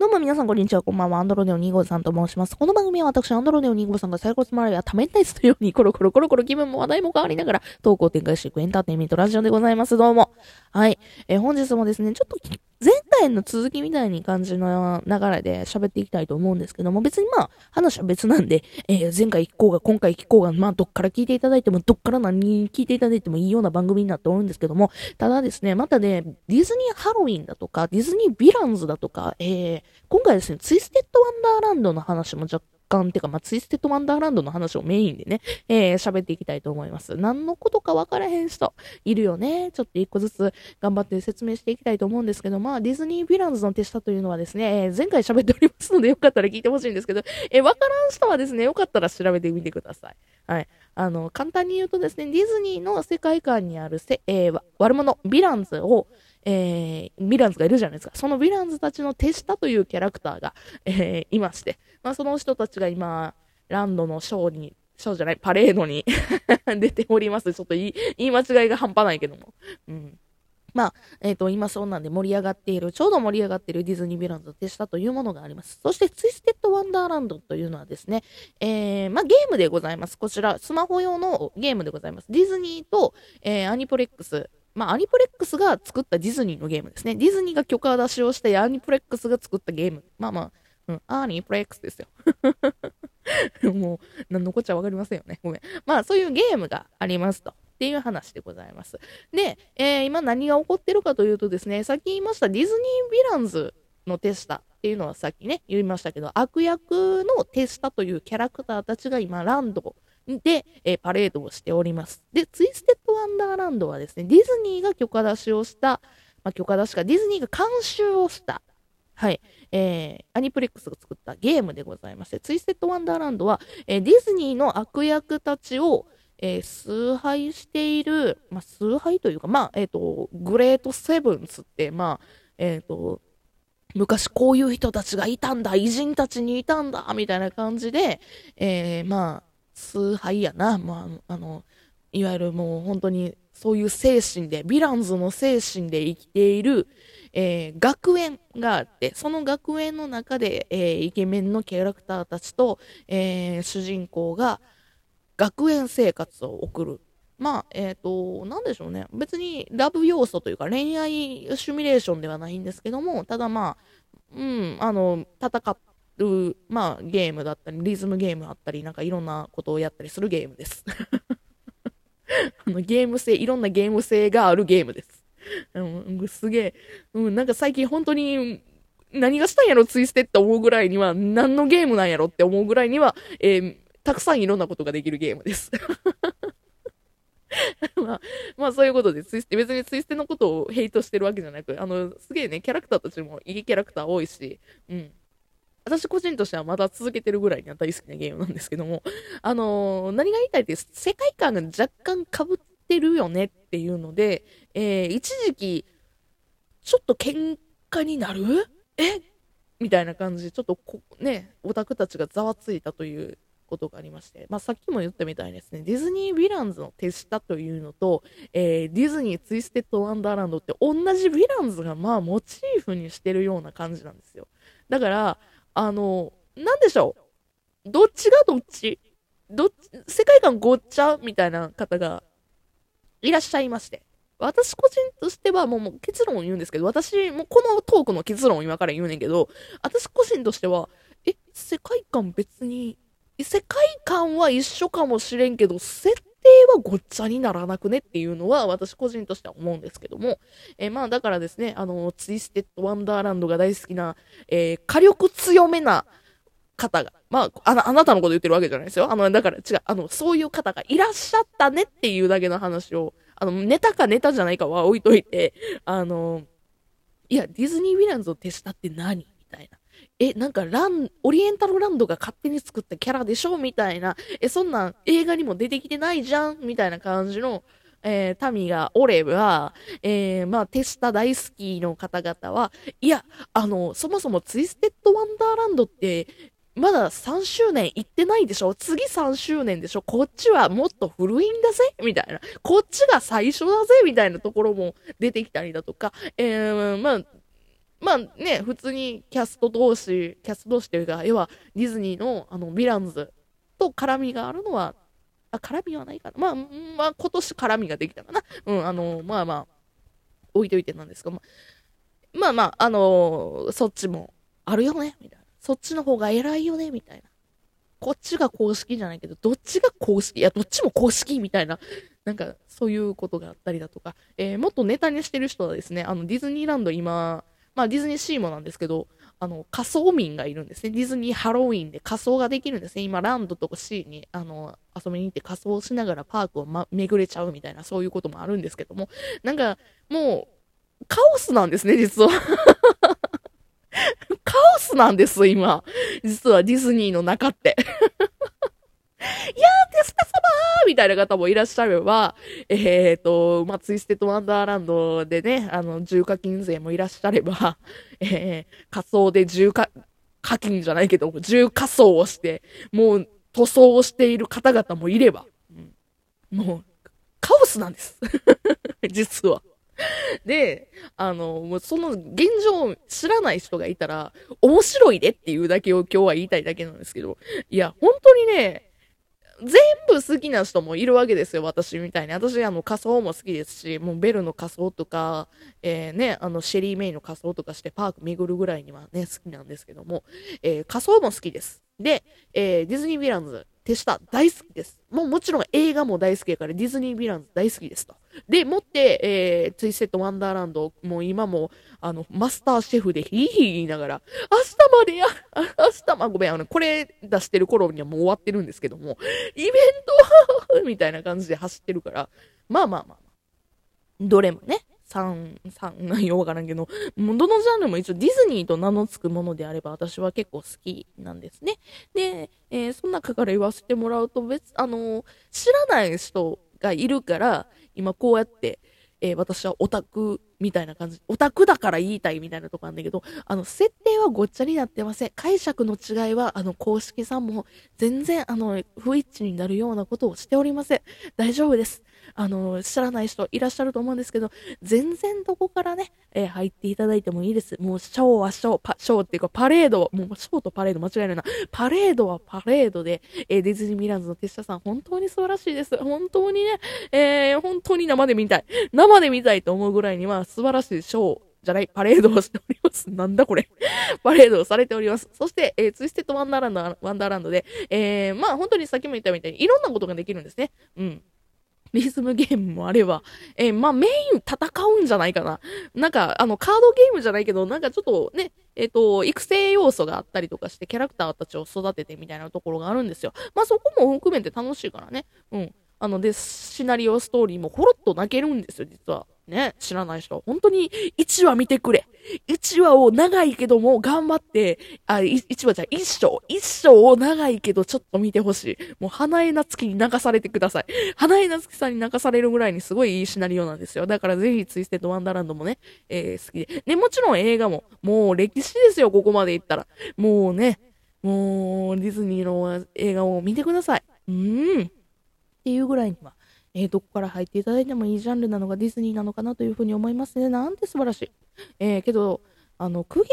どうも皆さんこんにちは、こんばんは。アンドロネオ2号さんと申します。この番組は私、アンドロネオ2号さんが最高つまらやためんないのように、コロコロコロコロ気分も話題も変わりながら、投稿を展開していくエンターテインメントラジオでございます。どうも。はい。えー、本日もですね、ちょっと前回の続きみたいに感じの流れで喋っていきたいと思うんですけども、別にまあ、話は別なんで、えー、前回聞こうが、今回聞こうが、まあ、どっから聞いていただいても、どっから何聞いていただいてもいいような番組になっておるんですけども、ただですね、またね、ディズニーハロウィンだとか、ディズニーヴィランズだとか、えー、今回ですね、ツイステッドワンダーランドの話も若干てか、まあ、ツイステッドワンダーランドの話をメインでね、えー、喋っていきたいと思います。何のことか分からへん人いるよね。ちょっと一個ずつ頑張って説明していきたいと思うんですけど、まあ、ディズニーヴィランズの手下というのはですね、えー、前回喋っておりますので、よかったら聞いてほしいんですけど、えー、分からん人はですね、よかったら調べてみてください。はい。あの、簡単に言うとですね、ディズニーの世界観にあるせ、えー、悪者、ヴィランズを、えー、ヴィランズがいるじゃないですか。そのヴィランズたちの手下というキャラクターが、えー、いまして、まあ、その人たちが今、ランドのショーに、ショーじゃない、パレードに 出ております。ちょっと言い、言い間違いが半端ないけども。うん。まあ、えっ、ー、と、今そうなんで盛り上がっている、ちょうど盛り上がっているディズニーヴィランズの手下というものがあります。そして、ツイステッドワンダーランドというのはですね、えー、まあ、ゲームでございます。こちら、スマホ用のゲームでございます。ディズニーと、えー、アニプレックス、まあ、アニプレックスが作ったディズニーのゲームですね。ディズニーが許可出しをして、アニプレックスが作ったゲーム。まあまあ、うん、アニプレックスですよ。もう、何のこっちゃわかりませんよね。ごめん。まあ、そういうゲームがありますと。っていう話でございます。で、えー、今何が起こってるかというとですね、さっき言いましたディズニー・ヴィランズの手下っていうのはさっきね、言いましたけど、悪役の手下というキャラクターたちが今、ランドで、えー、パレードをしております。で、ツイステッド・ワンダーランドはですね、ディズニーが許可出しをした、まあ、許可出しか、ディズニーが監修をした、はい、えー、アニプレックスが作ったゲームでございまして、ツイステッド・ワンダーランドは、えー、ディズニーの悪役たちを、えー、崇拝している、まあ、崇拝というか、まあ、えっ、ー、と、グレートセブンっつって、まあ、えっ、ー、と、昔こういう人たちがいたんだ、偉人たちにいたんだ、みたいな感じで、えー、まあ、崇拝やな、まあ、あの、いわゆるもう本当にそういう精神で、ヴィランズの精神で生きている、えー、学園があって、その学園の中で、えー、イケメンのキャラクターたちと、えー、主人公が学園生活を送る。まあ、えっ、と、なんでしょうね。別にラブ要素というか恋愛シミュレーションではないんですけども、ただまあ、うん、あの、戦っう、まあ、ゲームだったり、リズムゲームあったり、なんかいろんなことをやったりするゲームです。あのゲーム性、いろんなゲーム性があるゲームです。うん、すげえ、うん、なんか最近本当に、何がしたんやろ、ツイステって思うぐらいには、何のゲームなんやろって思うぐらいには、えー、たくさんいろんなことができるゲームです。まあ、まあそういうことで、ツイステ、別にツイステのことをヘイトしてるわけじゃなく、あの、すげえね、キャラクターたちもいいキャラクター多いし、うん。私個人としてはまだ続けてるぐらいには大好きなゲームなんですけども、あのー、何が言いたいって、世界観が若干被ってるよねっていうので、えー、一時期、ちょっと喧嘩になる？え？みたいな感じで、ちょっとこ、ね、オタクたちがざわついたということがありまして、まあ、さっきも言ったみたいですね、ディズニー・ヴィランズの手下というのと、えー、ディズニー・ツイステッド・ワンダーランドって同じヴィランズがまあモチーフにしてるような感じなんですよ。だから、あの、なんでしょう？どっちがどっち？どっち、世界観ごっちゃ？みたいな方がいらっしゃいまして。私個人としてはもうもう結論を言うんですけど、私もこのトークの結論を今から言うねんけど、私個人としては、え、世界観別に、世界観は一緒かもしれんけど、設はごっちゃにならなくねっていうのは私個人としては思うんですけども、えー、まあだからですね、あの、ツイステッドワンダーランドが大好きな、えー、火力強めな方が、まあ、ああなたのこと言ってるわけじゃないですよ。あの、だから違う、あの、そういう方がいらっしゃったねっていうだけの話を、あの、ネタかネタじゃないかは置いといて、あの、いや、ディズニー・ヴィランズを手下って何みたいな。え、なんかラン、オリエンタルランドが勝手に作ったキャラでしょみたいな。え、そんなん映画にも出てきてないじゃん。みたいな感じの、えー、民がおれば、えー、まあ、テスタ大好きの方々は、いや、あの、そもそもツイステッドワンダーランドって、まだ3周年行ってないでしょ？次3周年でしょ？こっちはもっと古いんだぜ？みたいな。こっちが最初だぜ？みたいなところも出てきたりだとか、えー、まあ、まあね、普通にキャスト同士、キャスト同士というか、要はディズニーのあのヴィランズと絡みがあるのは、あ、絡みはないかな。まあ、まあ、今年絡みができたかな。うん、あの、まあまあ、置いといてなんですが、まあ、まあまあ、あのー、そっちもあるよね、みたいな。そっちの方が偉いよね、みたいな。こっちが公式じゃないけど、どっちが公式いや、どっちも公式みたいな。なんか、そういうことがあったりだとか、えー、もっとネタにしてる人はですね、あの、ディズニーランド今、まあ、ディズニーシーもなんですけど、あの、仮装民がいるんですね。ディズニーハロウィンで仮装ができるんですね。今、ランドとかシーに、あの、遊びに行って仮装しながらパークを、ま、巡れちゃうみたいな、そういうこともあるんですけども、なんか、もう、カオスなんですね、実は。カオスなんです、今。実はディズニーの中って。いやー、テスタ様ーみたいな方もいらっしゃれば、えっ、ー、と、まあ、ツイステッドワンダーランドでね、あの、重課金税もいらっしゃれば、えー、仮装で重課、課金じゃないけど、重仮装をして、もう塗装をしている方々もいれば、もう、カオスなんです。実は。で、あの、もうその現状を知らない人がいたら、面白いでっていうだけを今日は言いたいだけなんですけど、いや、本当にね、全部好きな人もいるわけですよ、私みたいに。私、あの、仮装も好きですし、もうベルの仮装とか、えー、ね、あの、シェリー・メイの仮装とかしてパーク巡るぐらいにはね、好きなんですけども、えー、仮装も好きです。で、えー、ディズニー・ヴィランズ、手下大好きです。もうもちろん映画も大好きやからディズニー・ヴィランズ大好きですと。で、もって、えー、ツイステッド・ワンダーランド、もう今も、あの、マスターシェフでヒーヒー言いながら、明日までや、明日ま、ごめん、あの、これ出してる頃にはもう終わってるんですけども、イベント みたいな感じで走ってるから、まあまあまあ。どれもね、3、3、何よわからんけど、どのジャンルも一応ディズニーと名の付くものであれば私は結構好きなんですね。で、えー、その中から言わせてもらうと別、あのー、知らない人がいるから、今こうやって、えー、私はオタクみたいな感じ。オタクだから言いたいみたいなとこあるんだけど、あの、設定はごっちゃになってません。解釈の違いは、あの、公式さんも全然、あの、不一致になるようなことをしておりません。大丈夫です。あの、知らない人いらっしゃると思うんですけど、全然どこからね、えー、入っていただいてもいいです。もう、ショーはショー、パ、ショーっていうか、パレード、もう、ショーとパレード間違いないな。パレードはパレードで、えー、ディズニーミランズの手下さん、本当に素晴らしいです。本当にね、えー、本当に生で見たい。生で見たいと思うぐらいには、素晴らしいショー、じゃない、パレードをしております。なんだこれ。パレードをされております。そして、えー、ツイステッドワンダーランド、ワンダーランドで、えー、まあ本当にさっきも言ったみたいに、いろんなことができるんですね。うん。リズムゲームもあれば、えー、まあ、メイン戦うんじゃないかな。なんか、あの、カードゲームじゃないけど、なんかちょっとね、えっ、ー、と、育成要素があったりとかして、キャラクターたちを育ててみたいなところがあるんですよ。まあ、そこも含めて楽しいからね。うん。あの、で、シナリオストーリーもほろっと泣けるんですよ、実は。ね、知らない人。本当に1話見てくれ。1話を長いけども頑張って、あ、1話じゃ1章。1章を長いけどちょっと見てほしい。もう花江夏樹に流されてください。花江夏樹さんに流されるぐらいにすごいいいシナリオなんですよ。だからぜひツイステッドワンダーランドもね、えー、好きで。ね、もちろん映画も、もう歴史ですよ、ここまで行ったら。もうね、もうディズニーの映画を見てください。うーん。っていうぐらいにはえー、どこから入っていただいてもいいジャンルなのがディズニーなのかなというふうに思いますね。なんて素晴らしい。えー、けど、あの、苦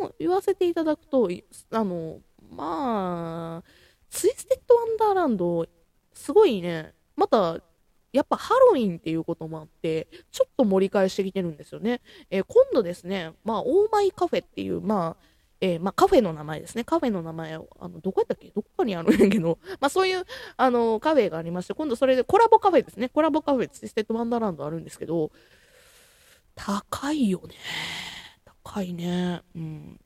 言を言わせていただくと、あの、まあ、ツイステッドワンダーランド、すごいね、また、やっぱハロウィンっていうこともあって、ちょっと盛り返してきてるんですよね。えー、今度ですね、まあ、オーマイカフェっていう、まあ、えー、まあ、カフェの名前ですね。カフェの名前を、あの、どこやったっけ？どこかにあるんやけど、まあ、そういう、あの、カフェがありまして、今度それでコラボカフェですね。コラボカフェ、ツイステッドワンダーランドあるんですけど、高いよね。高いね。うん。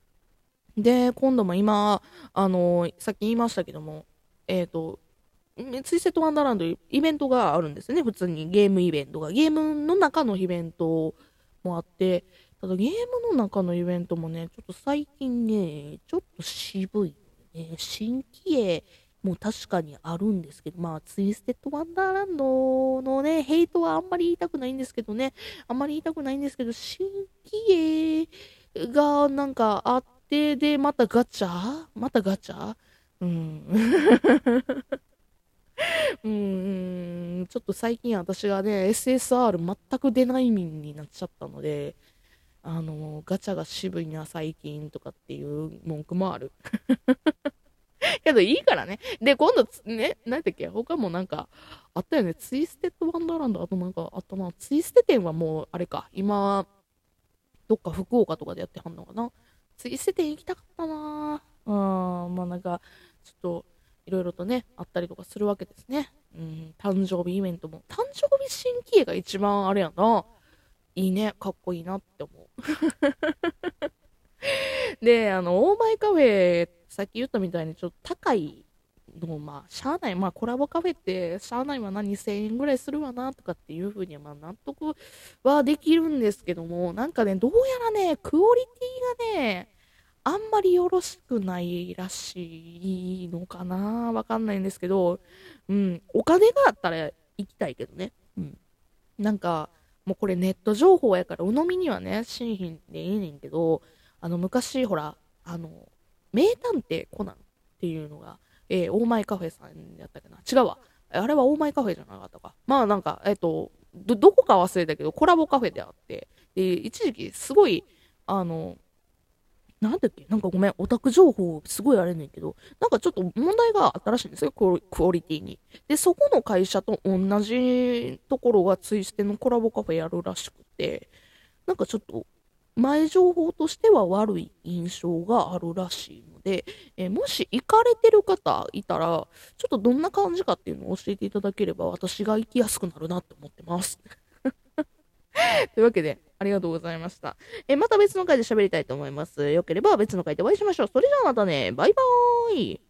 で、今度も今、あの、さっき言いましたけども、えっ、ー、と、ツイステッドワンダーランドイベントがあるんですね。普通にゲームイベントが。ゲームの中のイベントもあって、ただゲームの中のイベントもね、ちょっと最近ね、ちょっと渋い、ね。新規鋭も確かにあるんですけど、まあ、ツイステッドワンダーランドのね、ヘイトはあんまり言いたくないんですけどね、あんまり言いたくないんですけど、新規鋭がなんかあって、で、またガチャ？またガチャ？うん。うん、ちょっと最近私がね、SSR 全く出ない民になっちゃったので、あの、ガチャが渋いな、最近とかっていう文句もある。けどいいからね。で、今度ね、何だっけ、他もなんか、あったよね。ツイステッドワンダーランド、あとなんかあったな。ツイステ店はもう、あれか、今、どっか福岡とかでやってはんのかな。ツイステ店行きたかったなうん、まあなんか、ちょっと、いろいろとね、あったりとかするわけですね。うん、誕生日イベントも。誕生日新規絵が一番あれやな。いいね、かっこいいなって思う。で、あの、オーマイカフェ、さっき言ったみたいにちょっと高いの、まあ、しゃあない。まあ、コラボカフェって、しゃあないわな、2000円ぐらいするわな、とかっていうふうには、まあ、納得はできるんですけども、なんかね、どうやらね、クオリティがね、あんまりよろしくないらしいのかなわかんないんですけど、うん、お金があったら行きたいけどね。うん。なんか、もうこれネット情報やから鵜呑みにはね、せんでいいねんけど、あの、昔、ほら、あの、名探偵コナンっていうのが、えー、オーマイカフェさんやったっけな。違うわ。あれはオーマイカフェじゃなかったか。まあなんか、えっ、ー、と、どこか忘れたけど、コラボカフェであって、で、一時期すごい、あの、なんだっけ？なんかごめん、オタク情報すごいあれねんけど、なんかちょっと問題があったらしいんですよ、クオリティに。で、そこの会社と同じところがツイステのコラボカフェやるらしくて、なんかちょっと、前情報としては悪い印象があるらしいので、え、もし行かれてる方いたら、ちょっとどんな感じかっていうのを教えていただければ私が行きやすくなるなって思ってます。というわけで、ありがとうございました。えまた別の回で喋りたいと思います。よければ別の回でお会いしましょう。それじゃあまたね、バイバーイ